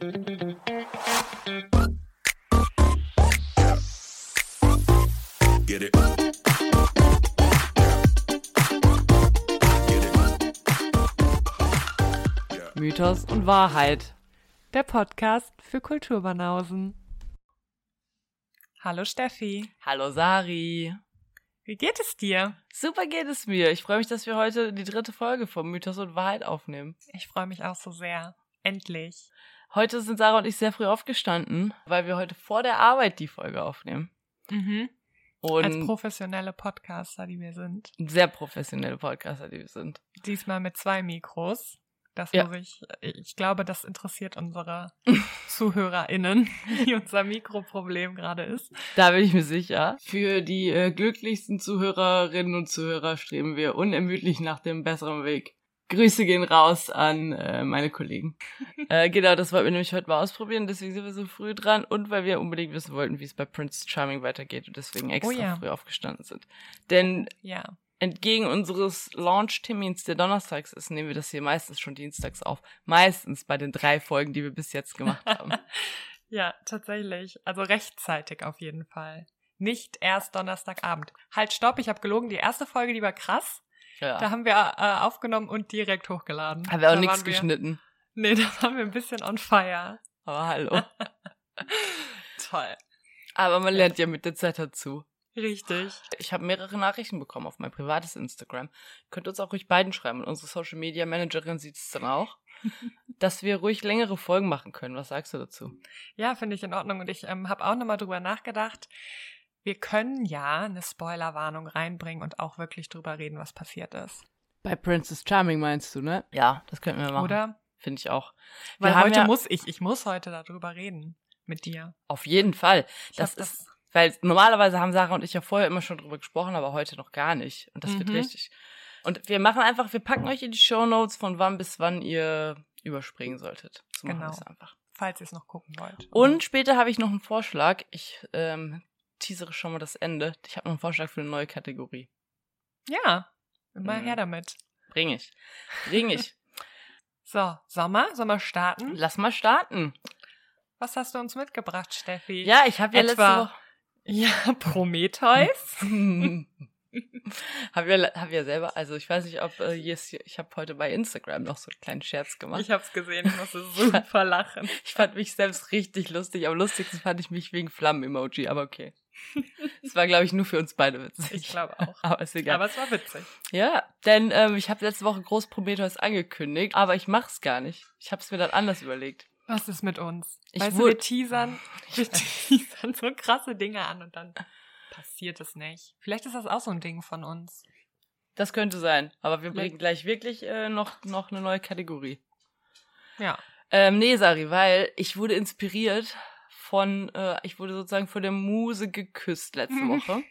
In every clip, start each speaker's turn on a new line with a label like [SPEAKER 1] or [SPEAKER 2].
[SPEAKER 1] Get it.
[SPEAKER 2] Mythos und Wahrheit. Der Podcast für Kulturbanausen.
[SPEAKER 3] Hallo Steffi,
[SPEAKER 2] Hallo Sari.
[SPEAKER 3] wie geht es dir?
[SPEAKER 2] Super geht es mir. Ich freue mich, dass wir heute die dritte Folge vom Mythos und Wahrheit aufnehmen.
[SPEAKER 3] Ich freue mich auch so sehr. Endlich.
[SPEAKER 2] Heute sind Sarah und ich sehr früh aufgestanden, weil wir heute vor der Arbeit die Folge aufnehmen.
[SPEAKER 3] Mhm. Als
[SPEAKER 2] Und
[SPEAKER 3] professionelle Podcaster, die wir sind.
[SPEAKER 2] sehr professionelle Podcaster, die wir sind.
[SPEAKER 3] Diesmal mit zwei Mikros. Das
[SPEAKER 2] Ja.
[SPEAKER 3] muss ich, ich glaube, das interessiert unsere ZuhörerInnen, wie unser Mikroproblem gerade ist.
[SPEAKER 2] Da bin ich mir sicher. Für die äh, glücklichsten Zuhörerinnen und Zuhörer streben wir unermüdlich nach dem besseren Weg. Grüße gehen raus an äh, meine Kollegen. äh, genau, das wollten wir nämlich heute mal ausprobieren, deswegen sind wir so früh dran und weil wir unbedingt wissen wollten, wie es bei Prince Charming weitergeht und deswegen extra
[SPEAKER 3] ja.
[SPEAKER 2] früh aufgestanden sind. Denn
[SPEAKER 3] Ja.
[SPEAKER 2] entgegen unseres Launch-Termins, der donnerstags ist, nehmen wir das hier meistens schon dienstags auf. Meistens bei den drei Folgen, die wir bis jetzt gemacht haben.
[SPEAKER 3] Ja, tatsächlich. Also rechtzeitig auf jeden Fall. Nicht erst Donnerstagabend. Halt, stopp, ich habe gelogen. Die erste Folge, die war krass.
[SPEAKER 2] Ja.
[SPEAKER 3] Da haben wir äh, aufgenommen und direkt hochgeladen.
[SPEAKER 2] haben wir auch
[SPEAKER 3] Da
[SPEAKER 2] nichts
[SPEAKER 3] wir-
[SPEAKER 2] geschnitten.
[SPEAKER 3] Nee, da waren wir ein bisschen on fire.
[SPEAKER 2] Aber hallo.
[SPEAKER 3] Toll.
[SPEAKER 2] Aber man lernt ja mit der Zeit dazu.
[SPEAKER 3] Richtig.
[SPEAKER 2] Ich habe mehrere Nachrichten bekommen auf mein privates Instagram. Könnt uns auch ruhig beiden schreiben. Und unsere Social Media Managerin sieht es dann auch, dass wir ruhig längere Folgen machen können. Was sagst du dazu?
[SPEAKER 3] Ja, finde ich in Ordnung. Und ich ähm, habe auch nochmal drüber nachgedacht. Wir können ja eine Spoilerwarnung reinbringen und auch wirklich drüber reden, was passiert ist.
[SPEAKER 2] Bei Princess Charming meinst du, ne? Ja, das könnten wir machen.
[SPEAKER 3] Oder?
[SPEAKER 2] Finde ich auch.
[SPEAKER 3] Weil
[SPEAKER 2] wir haben
[SPEAKER 3] heute
[SPEAKER 2] ja
[SPEAKER 3] muss ich, ich muss heute darüber reden. Mit dir.
[SPEAKER 2] auf jeden Fall. Das
[SPEAKER 3] hab
[SPEAKER 2] ist, weil normalerweise haben Sarah und ich ja vorher immer schon drüber gesprochen, aber heute noch gar nicht. Und das wird
[SPEAKER 3] Mhm.
[SPEAKER 2] richtig. Und wir machen einfach, wir packen euch in die Show Notes von wann bis wann ihr überspringen solltet. So
[SPEAKER 3] Genau. falls ihr es noch gucken wollt.
[SPEAKER 2] Und später habe ich noch einen Vorschlag. Ich ähm, teasere schon mal das Ende. Ich habe noch einen Vorschlag für eine neue Kategorie.
[SPEAKER 3] Ja, immer
[SPEAKER 2] Mhm.
[SPEAKER 3] her damit.
[SPEAKER 2] Bring ich. Bring ich.
[SPEAKER 3] So, Sommer, wir starten?
[SPEAKER 2] Lass mal starten.
[SPEAKER 3] Was hast du uns mitgebracht, Steffi?
[SPEAKER 2] Ja, ich habe ja
[SPEAKER 3] Etwa- Ja, Prometheus.
[SPEAKER 2] letzte Woche. habe ja, hab ja selber, also ich weiß nicht, ob äh, yes, ich habe heute bei Instagram noch so einen kleinen Scherz gemacht.
[SPEAKER 3] Ich hab's gesehen, ich musste super lachen.
[SPEAKER 2] Ich fand mich selbst richtig lustig. Am lustigsten fand ich mich wegen Flammen-Emoji, aber okay. Es war, glaube ich, nur für uns beide witzig.
[SPEAKER 3] Ich glaube auch.
[SPEAKER 2] Aber ist egal.
[SPEAKER 3] Aber es war witzig.
[SPEAKER 2] Ja, denn ähm, ich habe letzte Woche Groß Prometheus angekündigt, aber ich mach's gar nicht. Ich habe es mir dann anders überlegt.
[SPEAKER 3] Was ist mit uns?
[SPEAKER 2] Ich
[SPEAKER 3] weißt du, wir teasern, wir teasern so krasse Dinge an und dann passiert es nicht. Vielleicht ist das auch so ein Ding von uns.
[SPEAKER 2] Das könnte sein, aber wir bringen gleich wirklich äh, noch, noch eine neue Kategorie.
[SPEAKER 3] Ja.
[SPEAKER 2] Ähm, nee, Sari, weil ich wurde inspiriert von, äh, ich wurde sozusagen von der Muse geküsst letzte
[SPEAKER 3] Mhm.
[SPEAKER 2] Woche.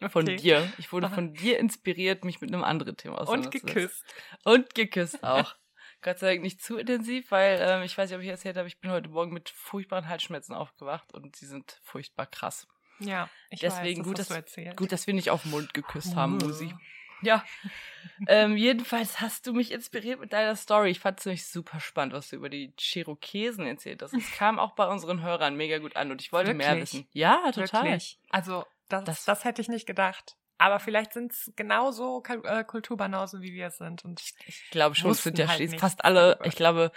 [SPEAKER 2] Von
[SPEAKER 3] Okay.
[SPEAKER 2] dir. Ich wurde
[SPEAKER 3] Aha.
[SPEAKER 2] von dir inspiriert, mich mit einem anderen Thema
[SPEAKER 3] Und
[SPEAKER 2] auseinanderzusetzen.
[SPEAKER 3] geküsst.
[SPEAKER 2] Und geküsst auch. Gott sei Dank nicht zu intensiv, weil ähm, ich weiß nicht, ob ich erzählt habe, ich bin heute Morgen mit furchtbaren Halsschmerzen aufgewacht und sie sind furchtbar krass.
[SPEAKER 3] Ja, ich
[SPEAKER 2] Deswegen
[SPEAKER 3] weiß,
[SPEAKER 2] gut,
[SPEAKER 3] das
[SPEAKER 2] dass,
[SPEAKER 3] du erzählt.
[SPEAKER 2] gut, dass wir nicht auf den Mund geküsst haben,
[SPEAKER 3] Uh.
[SPEAKER 2] Musi. Ja. ähm, jedenfalls hast du mich inspiriert mit deiner Story. Ich fand es nämlich super spannend, was du über die Cherokesen erzählt hast. Es kam auch bei unseren Hörern mega gut an und ich wollte mehr
[SPEAKER 3] Wirklich?
[SPEAKER 2] wissen. Ja, total.
[SPEAKER 3] Wirklich. Also, das,
[SPEAKER 2] Das-
[SPEAKER 3] das, hätte ich nicht gedacht. Aber vielleicht sind es genauso äh, Kulturbanausen, wie wir es sind. Und
[SPEAKER 2] Ich glaube schon, es sind ja
[SPEAKER 3] halt
[SPEAKER 2] schließlich fast alle,
[SPEAKER 3] darüber.
[SPEAKER 2] ich glaube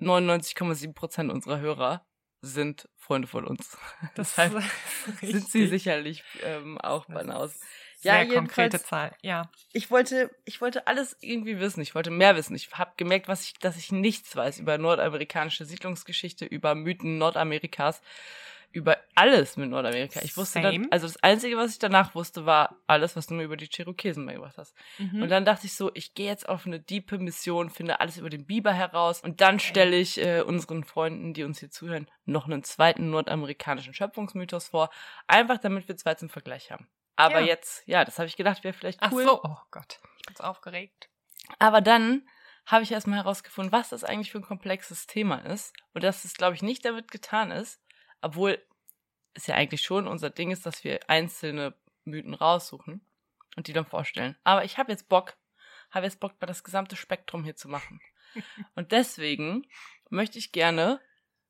[SPEAKER 2] 99,7 Prozent unserer Hörer sind Freunde von uns.
[SPEAKER 3] das
[SPEAKER 2] Deshalb
[SPEAKER 3] ist
[SPEAKER 2] sind sie sicherlich ähm, auch
[SPEAKER 3] Das Sehr
[SPEAKER 2] Ja,
[SPEAKER 3] konkrete Zahl. Ja.
[SPEAKER 2] Ich wollte, ich wollte alles irgendwie wissen. Ich wollte mehr wissen. Ich habe gemerkt, was ich, dass ich nichts weiß über nordamerikanische Siedlungsgeschichte, über Mythen Nordamerikas, über alles mit Nordamerika. Ich wusste dann, also das Einzige, was ich danach wusste, war alles, was du mir über die Cherokesen beigebracht hast.
[SPEAKER 3] Mhm.
[SPEAKER 2] Und dann dachte ich so, ich gehe jetzt auf eine diepe Mission, finde alles über den Biber heraus und dann stelle ich äh, unseren Freunden, die uns hier zuhören, noch einen zweiten nordamerikanischen Schöpfungsmythos vor, einfach damit wir zwei zum Vergleich haben. Aber
[SPEAKER 3] Ja.
[SPEAKER 2] jetzt, ja, das habe ich gedacht, wäre vielleicht
[SPEAKER 3] Ach
[SPEAKER 2] cool.
[SPEAKER 3] so, oh Gott, ich bin so aufgeregt.
[SPEAKER 2] Aber dann habe ich erstmal herausgefunden, was das eigentlich für ein komplexes Thema ist und dass es, glaube ich, nicht damit getan ist, obwohl es ja eigentlich schon unser Ding ist, dass wir einzelne Mythen raussuchen und die dann vorstellen. Aber ich habe jetzt Bock, habe jetzt Bock, mal das gesamte Spektrum hier zu machen. Und deswegen möchte ich gerne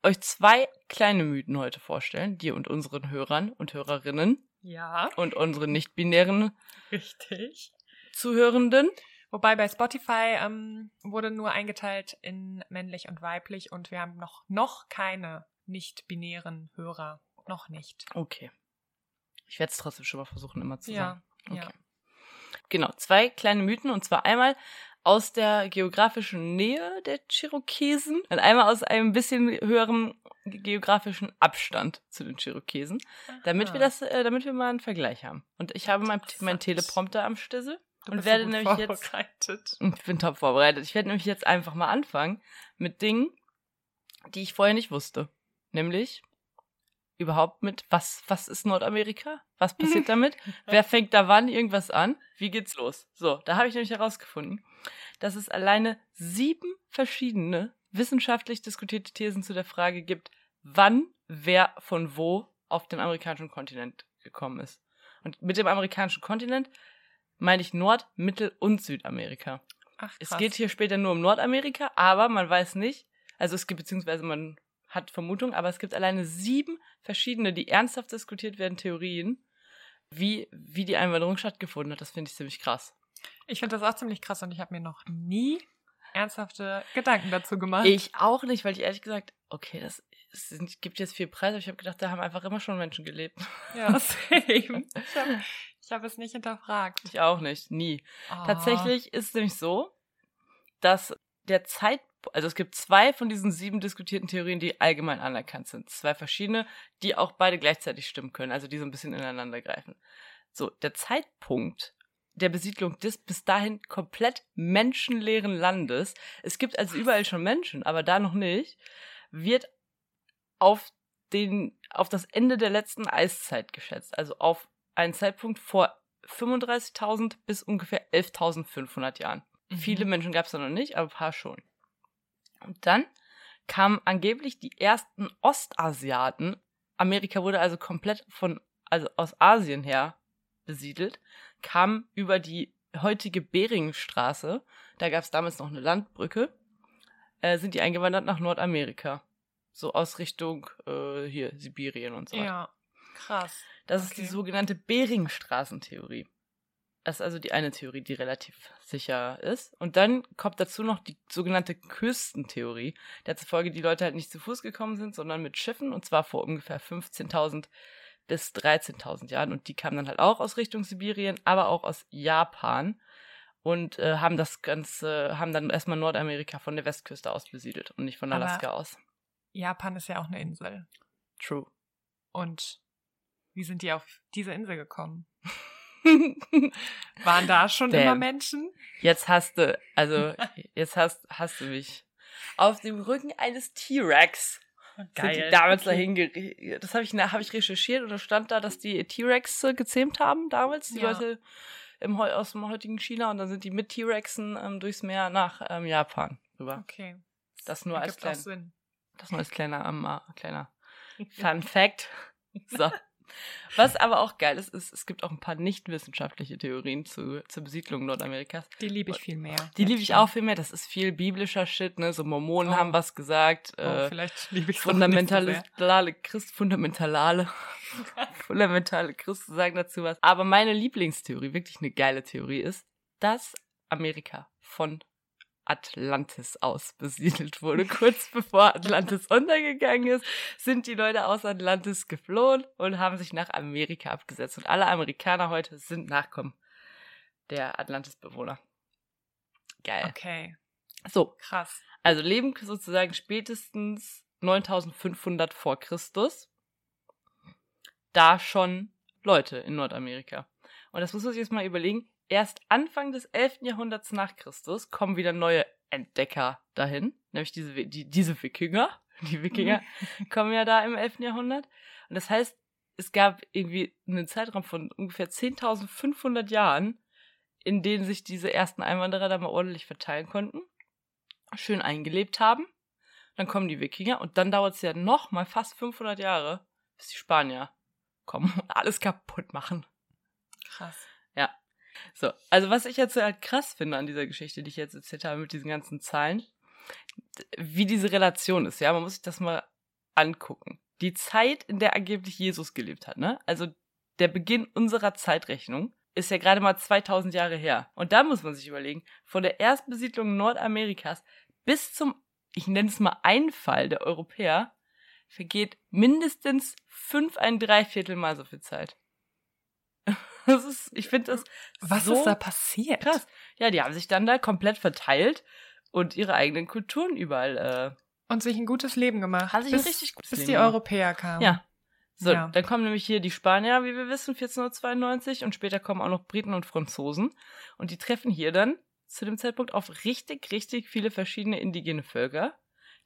[SPEAKER 2] euch zwei kleine Mythen heute vorstellen, dir und unseren Hörern und Hörerinnen
[SPEAKER 3] Ja,
[SPEAKER 2] und unseren nicht-binären
[SPEAKER 3] richtig.
[SPEAKER 2] Zuhörenden.
[SPEAKER 3] Wobei bei Spotify ähm, wurde nur eingeteilt in männlich und weiblich und wir haben noch, noch keine nicht-binären Hörer. Noch nicht.
[SPEAKER 2] Okay. Ich werde es trotzdem schon mal versuchen, immer zu
[SPEAKER 3] Ja,
[SPEAKER 2] sagen.
[SPEAKER 3] ja.
[SPEAKER 2] Genau, zwei kleine Mythen und zwar einmal aus der geografischen Nähe der Cherokesen und einmal aus einem bisschen höheren geografischen Abstand zu den Cherokesen, damit wir
[SPEAKER 3] Aha.
[SPEAKER 2] das, äh, damit wir mal einen Vergleich haben. Und ich habe mein, mein. Teleprompter am Stissel und werde nämlich jetzt ich bin top vorbereitet. Ich werde nämlich jetzt einfach mal anfangen mit Dingen, die ich vorher nicht wusste. Nämlich überhaupt mit, was, was ist Nordamerika? Was passiert damit? Wer fängt da wann irgendwas an? Wie geht's los? So, da habe ich nämlich herausgefunden, dass es alleine sieben verschiedene wissenschaftlich diskutierte Thesen zu der Frage gibt, wann wer von wo auf den amerikanischen Kontinent gekommen ist. Und mit dem amerikanischen Kontinent meine ich Nord-, Mittel- und Südamerika.
[SPEAKER 3] Ach,
[SPEAKER 2] Es
[SPEAKER 3] krass.
[SPEAKER 2] geht hier später nur um Nordamerika, aber man weiß nicht, also es gibt beziehungsweise man hat Vermutung, aber es gibt alleine sieben verschiedene, die ernsthaft diskutiert werden, Theorien, wie, wie die Einwanderung stattgefunden hat. Das finde ich ziemlich krass.
[SPEAKER 3] Ich finde das auch ziemlich krass und ich habe mir noch nie ernsthafte Gedanken dazu gemacht.
[SPEAKER 2] Ich auch nicht, weil ich ehrlich gesagt, okay, das sind, gibt jetzt viel Preis, aber ich habe gedacht, da haben einfach immer schon Menschen gelebt.
[SPEAKER 3] Ja, same. Ich habe hab es nicht hinterfragt.
[SPEAKER 2] Ich auch nicht, nie.
[SPEAKER 3] Oh.
[SPEAKER 2] Tatsächlich ist es nämlich so, dass der Zeit, also es gibt zwei von diesen sieben diskutierten Theorien, die allgemein anerkannt sind. Zwei verschiedene, die auch beide gleichzeitig stimmen können, also die so ein bisschen ineinander greifen. So, der Zeitpunkt der Besiedlung des bis dahin komplett menschenleeren Landes, es gibt also überall schon Menschen, aber da noch nicht, wird auf den, auf das Ende der letzten Eiszeit geschätzt, also auf einen Zeitpunkt vor 35.000 bis ungefähr 11.500 Jahren.
[SPEAKER 3] Mhm.
[SPEAKER 2] Viele Menschen gab es da noch nicht, aber ein paar schon. Und dann kamen angeblich die ersten Ostasiaten. Amerika wurde also komplett von, also aus Asien her besiedelt, kamen über die heutige Beringstraße, da gab es damals noch eine Landbrücke, äh, sind die eingewandert nach Nordamerika. So aus Richtung äh, hier Sibirien und so weiter.
[SPEAKER 3] Ja, krass.
[SPEAKER 2] Das ist
[SPEAKER 3] Okay.
[SPEAKER 2] die sogenannte Beringstraßentheorie. Das ist also die eine Theorie, die relativ sicher ist. Und dann kommt dazu noch die sogenannte Küstentheorie, der zufolge die Leute halt nicht zu Fuß gekommen sind, sondern mit Schiffen, und zwar vor ungefähr 15.000 bis 13.000 Jahren. Und die kamen dann halt auch aus Richtung Sibirien, aber auch aus Japan und äh, haben das Ganze, haben dann erstmal Nordamerika von der Westküste aus besiedelt und nicht von
[SPEAKER 3] Aber-
[SPEAKER 2] Alaska aus.
[SPEAKER 3] Japan ist ja auch eine Insel.
[SPEAKER 2] True.
[SPEAKER 3] Und wie sind die auf diese Insel gekommen? Waren da schon
[SPEAKER 2] Damn.
[SPEAKER 3] immer Menschen?
[SPEAKER 2] Jetzt hast du, also, jetzt hast, hast du mich. Auf dem Rücken eines T-Rex sind die damals
[SPEAKER 3] Okay.
[SPEAKER 2] dahin Das habe ich, hab ich recherchiert und da stand da, dass die T-Rex äh, gezähmt haben damals, die
[SPEAKER 3] Ja.
[SPEAKER 2] Leute im, aus dem heutigen China und dann sind die mit T-Rexen ähm, durchs Meer nach ähm, Japan rüber.
[SPEAKER 3] Okay.
[SPEAKER 2] Das nur als
[SPEAKER 3] Ergibt auch
[SPEAKER 2] klein,
[SPEAKER 3] Sinn.
[SPEAKER 2] das nur als kleiner, ähm, äh, kleiner Fun Fact. So. Was aber auch geil ist, ist, es gibt auch ein paar nicht wissenschaftliche Theorien zu, zur Besiedlung Nordamerikas.
[SPEAKER 3] Die liebe ich viel mehr.
[SPEAKER 2] Die liebe ich auch viel mehr. Das ist viel biblischer Shit, ne? So Mormonen
[SPEAKER 3] Oh.
[SPEAKER 2] haben was gesagt.
[SPEAKER 3] Oh,
[SPEAKER 2] äh,
[SPEAKER 3] vielleicht liebe ich
[SPEAKER 2] fundamentale Christ, fundamentale, fundamentale Christen sagen dazu was. Aber meine Lieblingstheorie, wirklich eine geile Theorie ist, dass Amerika von Atlantis aus besiedelt wurde. Kurz bevor Atlantis untergegangen ist, sind die Leute aus Atlantis geflohen und haben sich nach Amerika abgesetzt. Und alle Amerikaner heute sind Nachkommen der Atlantis-Bewohner. Geil.
[SPEAKER 3] Okay,
[SPEAKER 2] So,
[SPEAKER 3] krass.
[SPEAKER 2] also leben sozusagen spätestens 9500 vor Christus da schon Leute in Nordamerika. Und das muss man sich jetzt mal überlegen. Erst Anfang des 11. Jahrhunderts nach Christus kommen wieder neue Entdecker dahin, nämlich diese, die, diese Wikinger. Die Wikinger kommen ja da im 11. Jahrhundert. Und das heißt, es gab irgendwie einen Zeitraum von ungefähr 10.500 Jahren, in denen sich diese ersten Einwanderer da mal ordentlich verteilen konnten, schön eingelebt haben. Dann kommen die Wikinger und dann dauert es ja noch mal fast 500 Jahre, bis die Spanier kommen und alles kaputt machen.
[SPEAKER 3] Krass.
[SPEAKER 2] So, also was ich jetzt halt krass finde an dieser Geschichte, die ich jetzt erzählt habe mit diesen ganzen Zahlen, wie diese Relation ist, ja, man muss sich das mal angucken, die Zeit, in der angeblich Jesus gelebt hat, ne? Also der Beginn unserer Zeitrechnung ist ja gerade mal 2000 Jahre her. Und da muss man sich überlegen, von der Erstbesiedlung Nordamerikas bis zum, ich nenne es mal Einfall der Europäer, vergeht mindestens fünf ein Dreiviertel mal so viel Zeit. Das ist, ich finde das
[SPEAKER 3] Was
[SPEAKER 2] so
[SPEAKER 3] ist da passiert?
[SPEAKER 2] krass. Ja, die haben sich dann da komplett verteilt und ihre eigenen Kulturen überall. Äh,
[SPEAKER 3] Und sich ein gutes Leben gemacht.
[SPEAKER 2] Hat sich ein
[SPEAKER 3] bis,
[SPEAKER 2] richtig gutes
[SPEAKER 3] Bis
[SPEAKER 2] Leben
[SPEAKER 3] die
[SPEAKER 2] gemacht.
[SPEAKER 3] Europäer kamen.
[SPEAKER 2] ja. So,
[SPEAKER 3] Ja.
[SPEAKER 2] dann kommen nämlich hier die Spanier, wie wir wissen, 1492 und später kommen auch noch Briten und Franzosen und die treffen hier dann zu dem Zeitpunkt auf richtig, richtig viele verschiedene indigene Völker,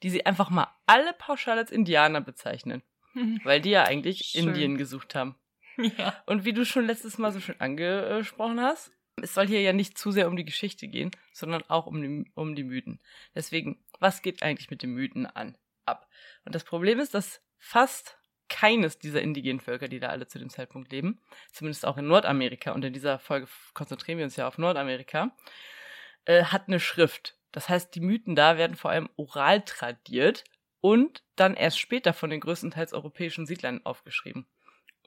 [SPEAKER 2] die sie einfach mal alle pauschal als Indianer bezeichnen, weil die ja eigentlich
[SPEAKER 3] Schön.
[SPEAKER 2] Indien gesucht haben. Und wie du schon letztes Mal so schön angesprochen hast, es soll hier ja nicht zu sehr um die Geschichte gehen, sondern auch um die, um die Mythen. Deswegen, was geht eigentlich mit den Mythen an, ab? Und das Problem ist, dass fast keines dieser indigenen Völker, die da alle zu dem Zeitpunkt leben, zumindest auch in Nordamerika, und in dieser Folge konzentrieren wir uns ja auf Nordamerika, äh, hat eine Schrift. Das heißt, die Mythen da werden vor allem oral tradiert und dann erst später von den größtenteils europäischen Siedlern aufgeschrieben.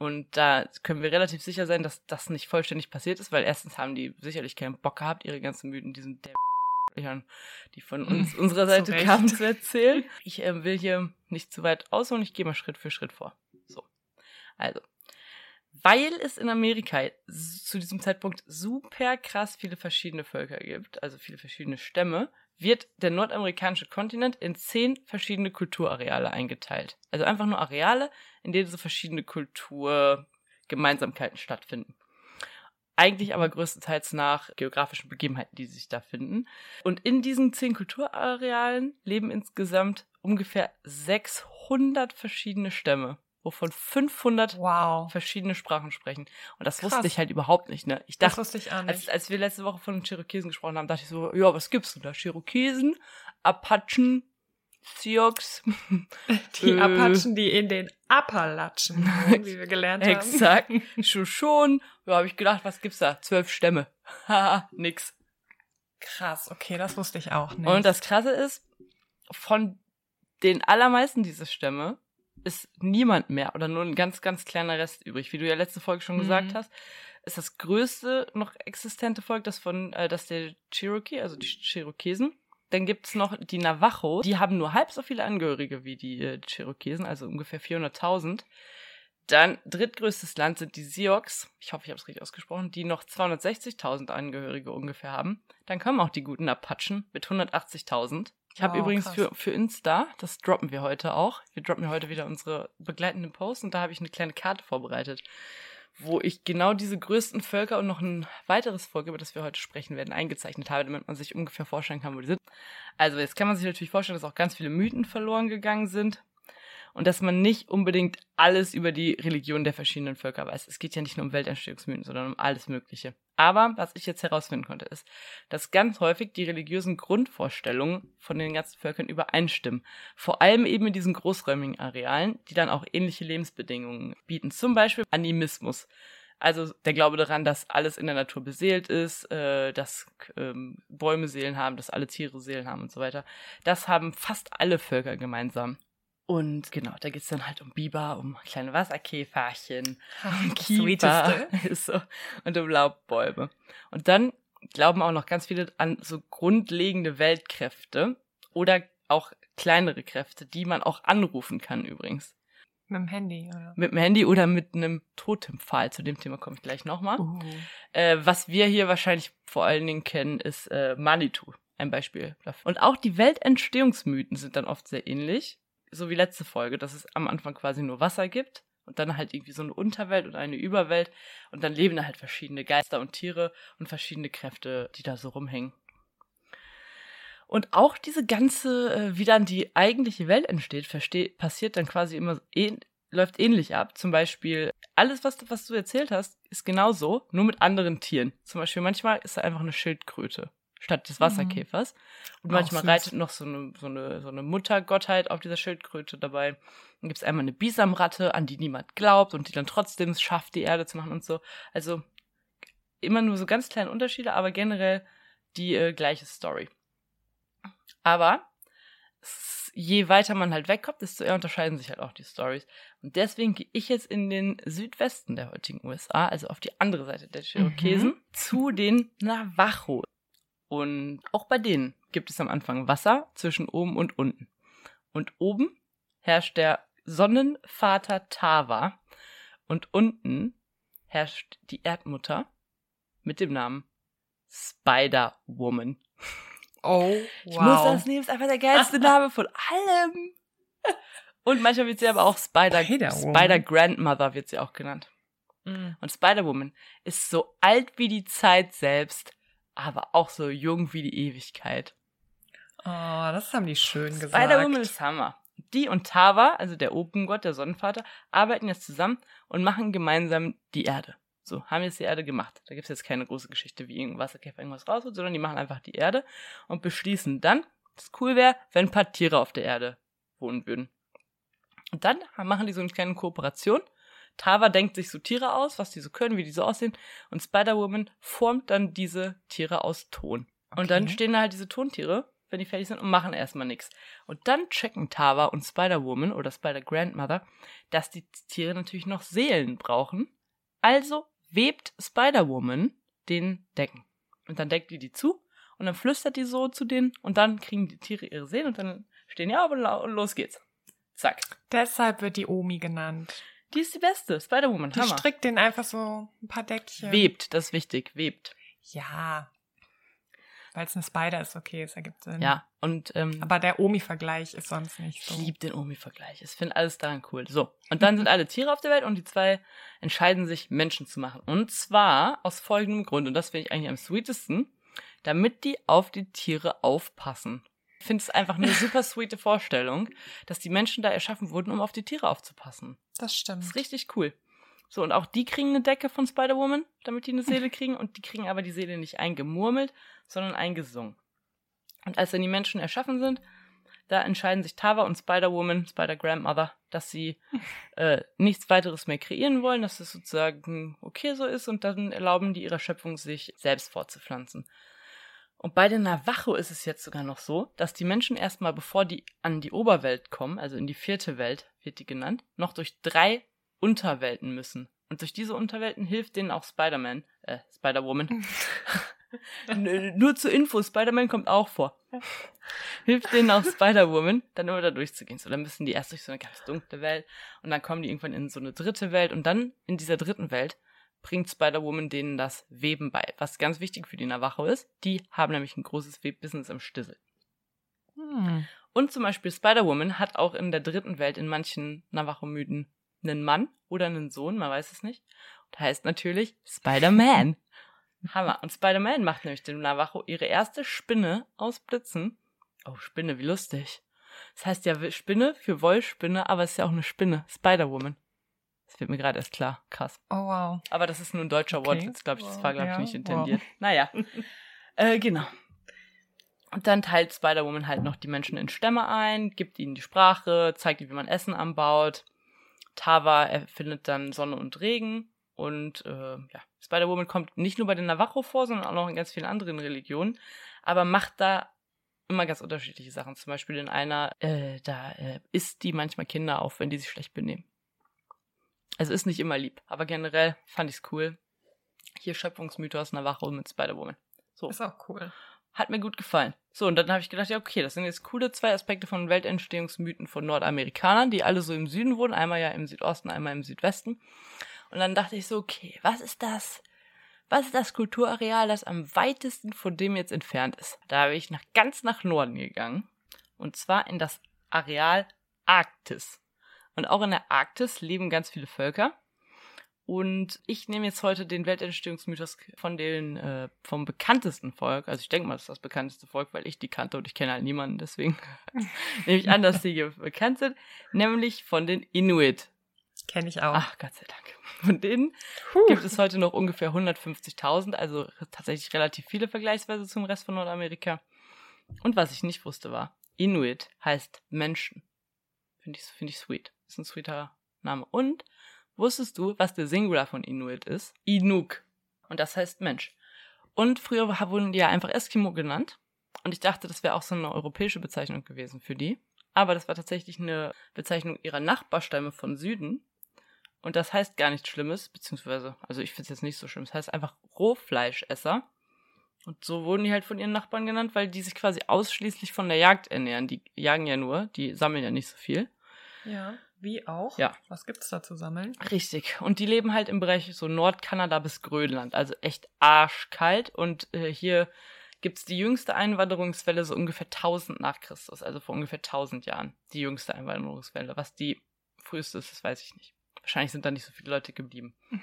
[SPEAKER 2] Und da können wir relativ sicher sein, dass das nicht vollständig passiert ist, weil erstens haben die sicherlich keinen Bock gehabt, ihre ganzen Mythen diesen der die von uns, unserer Seite kamen, zu erzählen. Ich ähm, will hier nicht zu weit ausholen, ich gehe mal Schritt für Schritt vor. So. Also. Weil es in Amerika zu diesem Zeitpunkt super krass viele verschiedene Völker gibt, also viele verschiedene Stämme, wird der nordamerikanische Kontinent in zehn verschiedene Kulturareale eingeteilt. Also einfach nur Areale, in denen so verschiedene Kulturgemeinsamkeiten stattfinden. Eigentlich aber größtenteils nach geografischen Begebenheiten, die sich da finden. Und in diesen zehn Kulturarealen leben insgesamt ungefähr 600 verschiedene Stämme, wovon 500
[SPEAKER 3] Wow.
[SPEAKER 2] verschiedene Sprachen sprechen. Und das
[SPEAKER 3] Krass.
[SPEAKER 2] wusste ich halt überhaupt nicht, ne? Ich
[SPEAKER 3] Das
[SPEAKER 2] dachte,
[SPEAKER 3] wusste ich auch
[SPEAKER 2] als,
[SPEAKER 3] nicht.
[SPEAKER 2] als wir letzte Woche von den Cherokesen gesprochen haben, dachte ich so, ja, was gibt's denn da? Cherokesen, Apachen, Sioux.
[SPEAKER 3] Die
[SPEAKER 2] äh,
[SPEAKER 3] Apachen, die in den Appalachen wie wir gelernt haben.
[SPEAKER 2] Exakt. Shoshone. Ja, habe ich gedacht, was gibt's da? Zwölf Stämme. Haha, nix.
[SPEAKER 3] Krass, okay, das wusste ich auch nicht.
[SPEAKER 2] Und das Krasse ist, von den allermeisten dieser Stämme ist niemand mehr oder nur ein ganz, ganz kleiner Rest übrig. Wie du ja letzte Folge schon
[SPEAKER 3] Mhm.
[SPEAKER 2] gesagt hast, ist das größte noch existente Volk das von, äh, das der Cherokee, also die Cherokesen. Dann gibt's noch die Navajo, die haben nur halb so viele Angehörige wie die äh, Cherokesen, also ungefähr 400.000. Dann drittgrößtes Land sind die Sioux, ich hoffe, ich habe es richtig ausgesprochen, die noch 260.000 Angehörige ungefähr haben. Dann kommen auch die guten Apachen mit 180.000. Ich habe
[SPEAKER 3] Wow,
[SPEAKER 2] übrigens
[SPEAKER 3] krass.
[SPEAKER 2] für, für Insta, das droppen wir heute auch, wir droppen ja heute wieder unsere begleitenden Posts und da habe ich eine kleine Karte vorbereitet, wo ich genau diese größten Völker und noch ein weiteres Volk, über das wir heute sprechen werden, eingezeichnet habe, damit man sich ungefähr vorstellen kann, wo die sind. Also jetzt kann man sich natürlich vorstellen, dass auch ganz viele Mythen verloren gegangen sind und dass man nicht unbedingt alles über die Religion der verschiedenen Völker weiß. Es geht ja nicht nur um Weltentstehungsmythen, sondern um alles Mögliche. Aber was ich jetzt herausfinden konnte, ist, dass ganz häufig die religiösen Grundvorstellungen von den ganzen Völkern übereinstimmen. Vor allem eben in diesen großräumigen Arealen, die dann auch ähnliche Lebensbedingungen bieten. Zum Beispiel Animismus. Also der Glaube daran, dass alles in der Natur beseelt ist, äh, dass ähm, Bäume Seelen haben, dass alle Tiere Seelen haben und so weiter. Das haben fast alle Völker gemeinsam. Und genau, da geht's dann halt um Biber, um kleine Wasserkäferchen, um
[SPEAKER 3] Das
[SPEAKER 2] Kiefer so, und um Laubbäume. Und dann glauben auch noch ganz viele an so grundlegende Weltkräfte oder auch kleinere Kräfte, die man auch anrufen kann übrigens.
[SPEAKER 3] Mit dem Handy, oder?
[SPEAKER 2] Mit dem Handy oder mit einem Totempfahl. Zu dem Thema komme ich gleich nochmal.
[SPEAKER 3] Uh.
[SPEAKER 2] Äh, was wir hier wahrscheinlich vor allen Dingen kennen, ist äh, Manitou. Ein Beispiel dafür. Und auch die Weltentstehungsmythen sind dann oft sehr ähnlich. So wie letzte Folge, dass es am Anfang quasi nur Wasser gibt und dann halt irgendwie so eine Unterwelt und eine Überwelt und dann leben da halt verschiedene Geister und Tiere und verschiedene Kräfte, die da so rumhängen. Und auch diese ganze, äh, wie dann die eigentliche Welt entsteht, passiert dann quasi immer ähn, läuft ähnlich ab. Zum Beispiel, alles, was, was du erzählt hast, ist genauso, nur mit anderen Tieren. Zum Beispiel, manchmal ist da einfach eine Schildkröte statt des
[SPEAKER 3] Mhm.
[SPEAKER 2] Wasserkäfers. Und
[SPEAKER 3] Auch
[SPEAKER 2] manchmal reitet noch so eine, so eine, so eine Muttergottheit auf dieser Schildkröte dabei. Dann gibt's einmal eine Bisamratte, an die niemand glaubt und die dann trotzdem es schafft, die Erde zu machen und so. Also immer nur so ganz kleine Unterschiede, aber generell die äh, gleiche Story. Aber es je weiter man halt wegkommt, desto eher unterscheiden sich halt auch die Stories. Und deswegen gehe ich jetzt in den Südwesten der heutigen USA, also auf die andere Seite der Cherokesen,
[SPEAKER 3] Mhm.
[SPEAKER 2] zu den Navajo. Und auch bei denen gibt es am Anfang Wasser zwischen oben und unten. Und oben herrscht der Sonnenvater Tava und unten herrscht die Erdmutter mit dem Namen Spider-Woman.
[SPEAKER 3] Oh,
[SPEAKER 2] Ich muss das nehmen, ist einfach der geilste Name von allem. Und manchmal wird sie aber auch Spider,
[SPEAKER 3] Spider-Woman.
[SPEAKER 2] Spider-Grandmother wird sie auch genannt.
[SPEAKER 3] Mm.
[SPEAKER 2] Und Spider-Woman ist so alt wie die Zeit selbst, aber auch so jung wie die Ewigkeit.
[SPEAKER 3] Oh, das haben die schön gesagt.
[SPEAKER 2] Spider-Woman ist Hammer. Die und Tava, also der Opengott, der Sonnenvater, arbeiten jetzt zusammen und machen gemeinsam die Erde. So, haben jetzt die Erde gemacht. Da gibt's jetzt keine große Geschichte, wie irgendein Wasserkäfer irgendwas rausholt, sondern die machen einfach die Erde und beschließen dann, dass es cool wäre, wenn ein paar Tiere auf der Erde wohnen würden. Und dann machen die so eine kleine Kooperation. Tava denkt sich so Tiere aus, was die so können, wie die so aussehen. Und Spider-Woman formt dann diese Tiere aus Ton. Und dann
[SPEAKER 3] Okay.
[SPEAKER 2] stehen da halt diese Tontiere, wenn die fertig sind, und machen erstmal nichts. Und dann checken Tava und Spider-Woman oder Spider-Grandmother, dass die Tiere natürlich noch Seelen brauchen. Also webt Spider-Woman den Decken. Und dann deckt die die zu und dann flüstert die so zu denen und dann kriegen die Tiere ihre Seelen und dann stehen die auf und los geht's. Zack.
[SPEAKER 3] Deshalb wird die Omi genannt.
[SPEAKER 2] Die ist die beste. Spider-Woman.
[SPEAKER 3] Die
[SPEAKER 2] Hammer.
[SPEAKER 3] strickt den einfach so ein paar Deckchen.
[SPEAKER 2] Webt, das ist wichtig. Webt.
[SPEAKER 3] Ja. Weil es eine Spider ist, okay, es ergibt Sinn.
[SPEAKER 2] Ja. Und ähm,
[SPEAKER 3] Aber der Omi-Vergleich ist sonst nicht
[SPEAKER 2] Ich
[SPEAKER 3] so.
[SPEAKER 2] liebe den Omi-Vergleich. Ich finde alles daran cool. So, und dann sind alle Tiere auf der Welt und die zwei entscheiden sich, Menschen zu machen. Und zwar aus folgendem Grund, und das finde ich eigentlich am sweetesten, damit die auf die Tiere aufpassen. Ich finde es einfach eine super sweete Vorstellung, dass die Menschen da erschaffen wurden, um auf die Tiere aufzupassen.
[SPEAKER 3] Das stimmt.
[SPEAKER 2] Das ist richtig cool. So, und auch die kriegen eine Decke von Spider-Woman, damit die eine Seele kriegen. Und die kriegen aber die Seele nicht eingemurmelt, sondern eingesungen. Und als dann die Menschen erschaffen sind, da entscheiden sich Tava und Spider-Woman, Spider-Grandmother, dass sie äh, nichts weiteres mehr kreieren wollen, dass es sozusagen okay so ist und dann erlauben die ihrer Schöpfung sich selbst fortzupflanzen. Und bei den Navajo ist es jetzt sogar noch so, dass die Menschen erstmal, bevor die an die Oberwelt kommen, also in die vierte Welt wird die genannt, noch durch drei Unterwelten müssen. Und durch diese Unterwelten hilft denen auch Spider-Man, äh, Spider-Woman. Nur zur Info, Spider-Man kommt auch vor. Hilft denen auch Spider-Woman, dann immer da durchzugehen. So, dann müssen die erst durch so eine ganz dunkle Welt und dann kommen die irgendwann in so eine dritte Welt und dann in dieser dritten Welt bringt Spider-Woman denen das Weben bei, was ganz wichtig für die Navajo ist. Die haben nämlich ein großes Webbusiness am Stissel.
[SPEAKER 3] Hm.
[SPEAKER 2] Und zum Beispiel Spider-Woman hat auch in der dritten Welt in manchen Navajo-Mythen einen Mann oder einen Sohn, man weiß es nicht. Und heißt natürlich Spider-Man. Hammer. Und Spider-Man macht nämlich dem Navajo ihre erste Spinne aus Blitzen. Oh, Spinne, wie lustig. Das heißt ja Spinne für Wollspinne, aber es ist ja auch eine Spinne. Spider-Woman. Das wird mir gerade erst klar. Krass.
[SPEAKER 3] Oh, wow.
[SPEAKER 2] Aber das ist nur ein deutscher
[SPEAKER 3] Okay.
[SPEAKER 2] Wortwitz, glaube ich. Das war, glaube ich,
[SPEAKER 3] Ja,
[SPEAKER 2] nicht
[SPEAKER 3] wow.
[SPEAKER 2] intendiert. Naja. äh, genau. Und dann teilt Spider-Woman halt noch die Menschen in Stämme ein, gibt ihnen die Sprache, zeigt ihnen, wie man Essen anbaut. Tava erfindet dann Sonne und Regen. Und äh, ja, Spider-Woman kommt nicht nur bei den Navajo vor, sondern auch noch in ganz vielen anderen Religionen, aber macht da immer ganz unterschiedliche Sachen. Zum Beispiel in einer, äh, da äh, isst die manchmal Kinder auf, wenn die sich schlecht benehmen. Also ist nicht immer lieb, aber generell fand ich's cool. Hier Schöpfungsmythos Navajo mit Spider-Woman. So,
[SPEAKER 3] Ist auch cool.
[SPEAKER 2] hat mir gut gefallen. So, und dann habe ich gedacht, ja, okay, das sind jetzt coole zwei Aspekte von Weltentstehungsmythen von Nordamerikanern, die alle so im Süden wohnen, einmal ja im Südosten, einmal im Südwesten. Und dann dachte ich so, okay, was ist das? Was ist das Kulturareal, das am weitesten von dem jetzt entfernt ist? Da bin ich nach, ganz nach Norden gegangen. Und zwar in das Areal Arktis. Und auch in der Arktis leben ganz viele Völker. Und ich nehme jetzt heute den Weltentstehungsmythos von den, äh, vom bekanntesten Volk. Also ich denke mal, das ist das bekannteste Volk, weil ich die kannte und ich kenne halt niemanden. Deswegen nehme ich an, dass die hier bekannt sind. Nämlich von den Inuit.
[SPEAKER 3] Kenne ich auch.
[SPEAKER 2] Ach, Gott sei Dank. Von denen
[SPEAKER 3] Puh.
[SPEAKER 2] gibt es heute noch ungefähr 150.000, also tatsächlich relativ viele vergleichsweise zum Rest von Nordamerika. Und was ich nicht wusste war, Inuit heißt Menschen. Finde ich, finde ich sweet. Ist ein sweeter Name. Und wusstest du, was der Singular von Inuit ist? Inuk. Und das heißt Mensch. Und früher wurden die ja einfach Eskimo genannt. Und ich dachte, das wäre auch so eine europäische Bezeichnung gewesen für die. aber das war tatsächlich eine Bezeichnung ihrer Nachbarstämme von Süden. Und das heißt gar nichts Schlimmes, beziehungsweise, also ich finde es jetzt nicht so schlimm, es heißt einfach Rohfleischesser. Und so wurden die halt von ihren Nachbarn genannt, weil die sich quasi ausschließlich von der Jagd ernähren. Die jagen ja nur, die sammeln ja nicht so viel.
[SPEAKER 3] Ja, wie auch.
[SPEAKER 2] Ja.
[SPEAKER 3] Was gibt's da zu sammeln?
[SPEAKER 2] Richtig. Und die leben halt im Bereich so Nordkanada bis Grönland, also echt arschkalt. Und äh, hier gibt's die jüngste Einwanderungswelle so ungefähr 1000 nach Christus, also vor ungefähr 1000 Jahren. Die jüngste Einwanderungswelle. Was die früheste ist, das weiß ich nicht. Wahrscheinlich sind da nicht so viele Leute geblieben.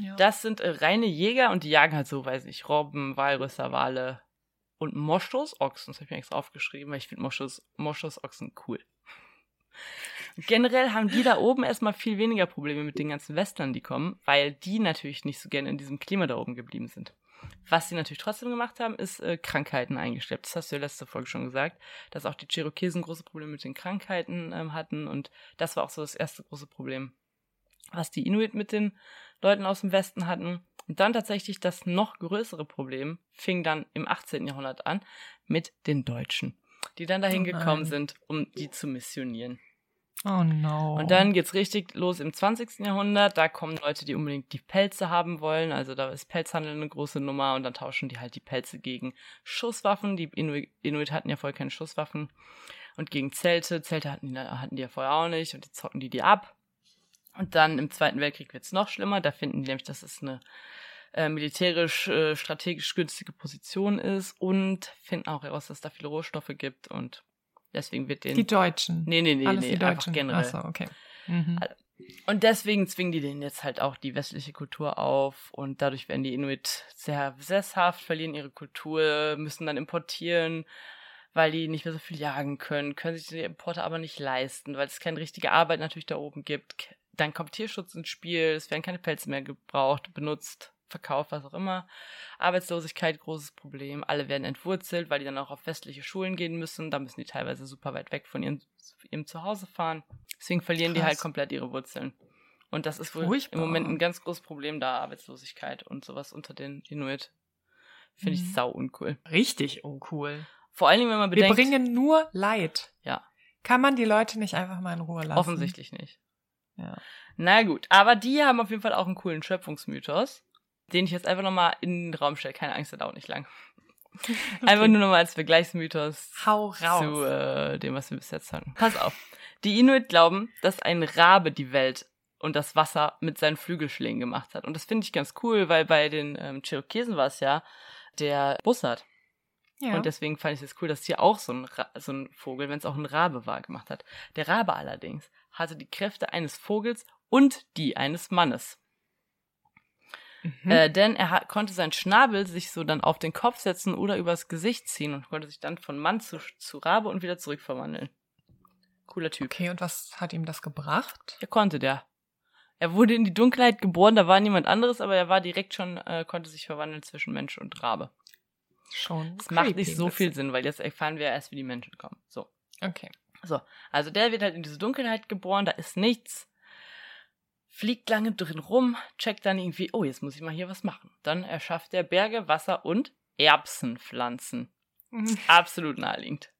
[SPEAKER 3] Ja.
[SPEAKER 2] Das sind äh, reine Jäger und die jagen halt so, weiß ich, Robben, Walrüsser, Wale und Moschus, Ochsen. Das habe ich mir extra aufgeschrieben, weil ich finde Moschus, Moschus, Ochsen cool. Generell haben die da oben erstmal viel weniger Probleme mit den ganzen Westlern, die kommen, weil die natürlich nicht so gerne in diesem Klima da oben geblieben sind. Was sie natürlich trotzdem gemacht haben, ist äh, Krankheiten eingeschleppt. Das hast du ja letzte Folge schon gesagt, dass auch die Cherokesen große Probleme mit den Krankheiten ähm, hatten und das war auch so das erste große Problem, was die Inuit mit den Leuten aus dem Westen hatten. Und dann tatsächlich das noch größere Problem fing dann im 18. Jahrhundert an mit den Deutschen, die dann dahin
[SPEAKER 3] Oh
[SPEAKER 2] gekommen sind, um die zu missionieren.
[SPEAKER 3] Oh no.
[SPEAKER 2] Und dann geht's richtig los im 20. Jahrhundert. Da kommen Leute, die unbedingt die Pelze haben wollen. Also da ist Pelzhandel eine große Nummer und dann tauschen die halt die Pelze gegen Schusswaffen. Die Inuit, hatten ja vorher keine Schusswaffen. Und gegen Zelte. Zelte hatten die, hatten die ja vorher auch nicht und die zocken die die ab. Und dann im Zweiten Weltkrieg wird's noch schlimmer. Da finden die nämlich, dass es eine äh, militärisch, äh, strategisch günstige Position ist und finden auch heraus, dass es da viele Rohstoffe gibt und deswegen wird den
[SPEAKER 3] die Deutschen.
[SPEAKER 2] Nee, nee, nee,
[SPEAKER 3] Alles
[SPEAKER 2] nee,
[SPEAKER 3] die
[SPEAKER 2] einfach
[SPEAKER 3] Deutschen.
[SPEAKER 2] generell.
[SPEAKER 3] Achso, okay. Mhm.
[SPEAKER 2] Und deswegen zwingen die denen jetzt halt auch die westliche Kultur auf und dadurch werden die Inuit sehr sesshaft, verlieren ihre Kultur, müssen dann importieren, weil die nicht mehr so viel jagen können, können sich die Importe aber nicht leisten, weil es keine richtige Arbeit natürlich da oben gibt. Dann kommt Tierschutz ins Spiel, es werden keine Pelze mehr gebraucht, benutzt, verkauft, was auch immer. Arbeitslosigkeit, großes Problem. Alle werden entwurzelt, weil die dann auch auf westliche Schulen gehen müssen. Da müssen die teilweise super weit weg von ihrem, ihrem Zuhause fahren. Deswegen verlieren die
[SPEAKER 3] Krass.
[SPEAKER 2] halt komplett ihre Wurzeln. Und das ist wohl
[SPEAKER 3] Furchtbar.
[SPEAKER 2] im Moment ein ganz großes Problem da, Arbeitslosigkeit und sowas unter den Inuit. Finde ich
[SPEAKER 3] Mhm.
[SPEAKER 2] sau uncool.
[SPEAKER 3] Richtig uncool.
[SPEAKER 2] Vor allen Dingen, wenn man
[SPEAKER 3] Wir
[SPEAKER 2] bedenkt,
[SPEAKER 3] bringen nur Leid.
[SPEAKER 2] Ja.
[SPEAKER 3] Kann man die Leute nicht einfach mal in Ruhe lassen?
[SPEAKER 2] offensichtlich nicht.
[SPEAKER 3] Ja.
[SPEAKER 2] Na gut, aber die haben auf jeden Fall auch einen coolen Schöpfungsmythos, den ich jetzt einfach nochmal in den Raum stelle. Keine Angst, der dauert nicht lang. Einfach nur nochmal als Vergleichsmythos
[SPEAKER 3] Hau raus.
[SPEAKER 2] zu äh, dem, was wir bis jetzt hatten. Pass auf. Die Inuit glauben, dass ein Rabe die Welt und das Wasser mit seinen Flügelschlägen gemacht hat. Und das finde ich ganz cool, weil bei den ähm, Cherokesen war es ja der Bussard.
[SPEAKER 3] ja.
[SPEAKER 2] Und deswegen fand ich es cool, dass hier auch so ein, Ra so ein Vogel, wenn es auch ein Rabe war, gemacht hat. Der Rabe allerdings hatte die Kräfte eines Vogels und die eines Mannes.
[SPEAKER 3] Mhm.
[SPEAKER 2] Äh, denn er ha- konnte seinen Schnabel sich so dann auf den Kopf setzen oder übers Gesicht ziehen und konnte sich dann von Mann zu, zu Rabe und wieder zurückverwandeln. Cooler Typ.
[SPEAKER 3] okay, und was hat ihm das gebracht?
[SPEAKER 2] Er konnte der. Er wurde in die Dunkelheit geboren, da war niemand anderes, aber er war direkt schon, äh, konnte sich verwandeln zwischen Mensch und Rabe.
[SPEAKER 3] Schon.
[SPEAKER 2] Das macht nicht so viel. Sinn, weil jetzt erfahren wir erst, wie die Menschen kommen. So.
[SPEAKER 3] Okay.
[SPEAKER 2] Also der wird halt in diese Dunkelheit geboren, da ist nichts. Fliegt lange drin rum, checkt dann irgendwie, oh, jetzt muss ich mal hier was machen. Dann erschafft er Berge, Wasser und Erbsenpflanzen. Absolut naheliegend.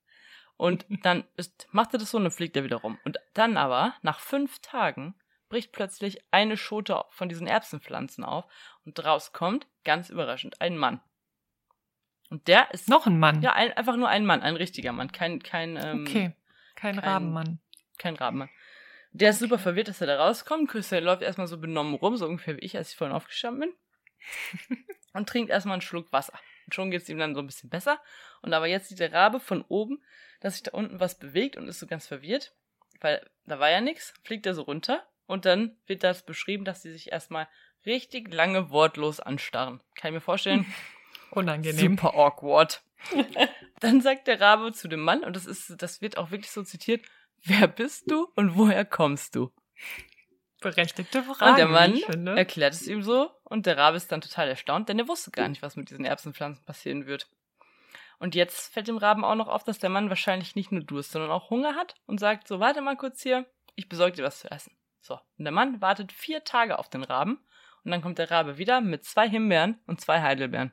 [SPEAKER 2] Und dann ist, macht er das so und dann fliegt er wieder rum. Und dann aber, nach fünf Tagen, bricht plötzlich eine Schote von diesen Erbsenpflanzen auf und draus kommt, ganz überraschend, ein Mann. Und der ist
[SPEAKER 3] Noch ein Mann.
[SPEAKER 2] ja ein, einfach nur ein Mann, ein richtiger Mann, kein kein ähm,
[SPEAKER 3] okay. Kein,
[SPEAKER 2] kein-
[SPEAKER 3] Rabenmann.
[SPEAKER 2] kein Rabenmann. Der ist super verwirrt, dass er da rauskommt. Christian läuft erstmal so benommen rum, so ungefähr wie ich, als ich vorhin aufgestanden bin. und trinkt erstmal einen Schluck Wasser. Und schon geht's ihm dann so ein bisschen besser. Und aber jetzt sieht der Rabe von oben, dass sich da unten was bewegt und ist so ganz verwirrt, weil da war ja nichts. Fliegt er so runter und dann wird das beschrieben, dass sie sich erstmal richtig lange wortlos anstarren. Kann ich mir vorstellen?
[SPEAKER 3] Unangenehm.
[SPEAKER 2] Super awkward. Dann sagt der Rabe zu dem Mann, und das ist, das wird auch wirklich so zitiert, wer bist du und woher kommst du?
[SPEAKER 3] Berechtigte Frage.
[SPEAKER 2] Und der Mann erklärt es ihm so, und der Rabe ist dann total erstaunt, denn er wusste gar nicht, was mit diesen Erbsenpflanzen passieren wird. Und jetzt fällt dem Raben auch noch auf, dass der Mann wahrscheinlich nicht nur Durst, sondern auch Hunger hat und sagt so, warte mal kurz hier, ich besorge dir was zu essen. So, und der Mann wartet vier Tage auf den Raben und dann kommt der Rabe wieder mit zwei Himbeeren und zwei Heidelbeeren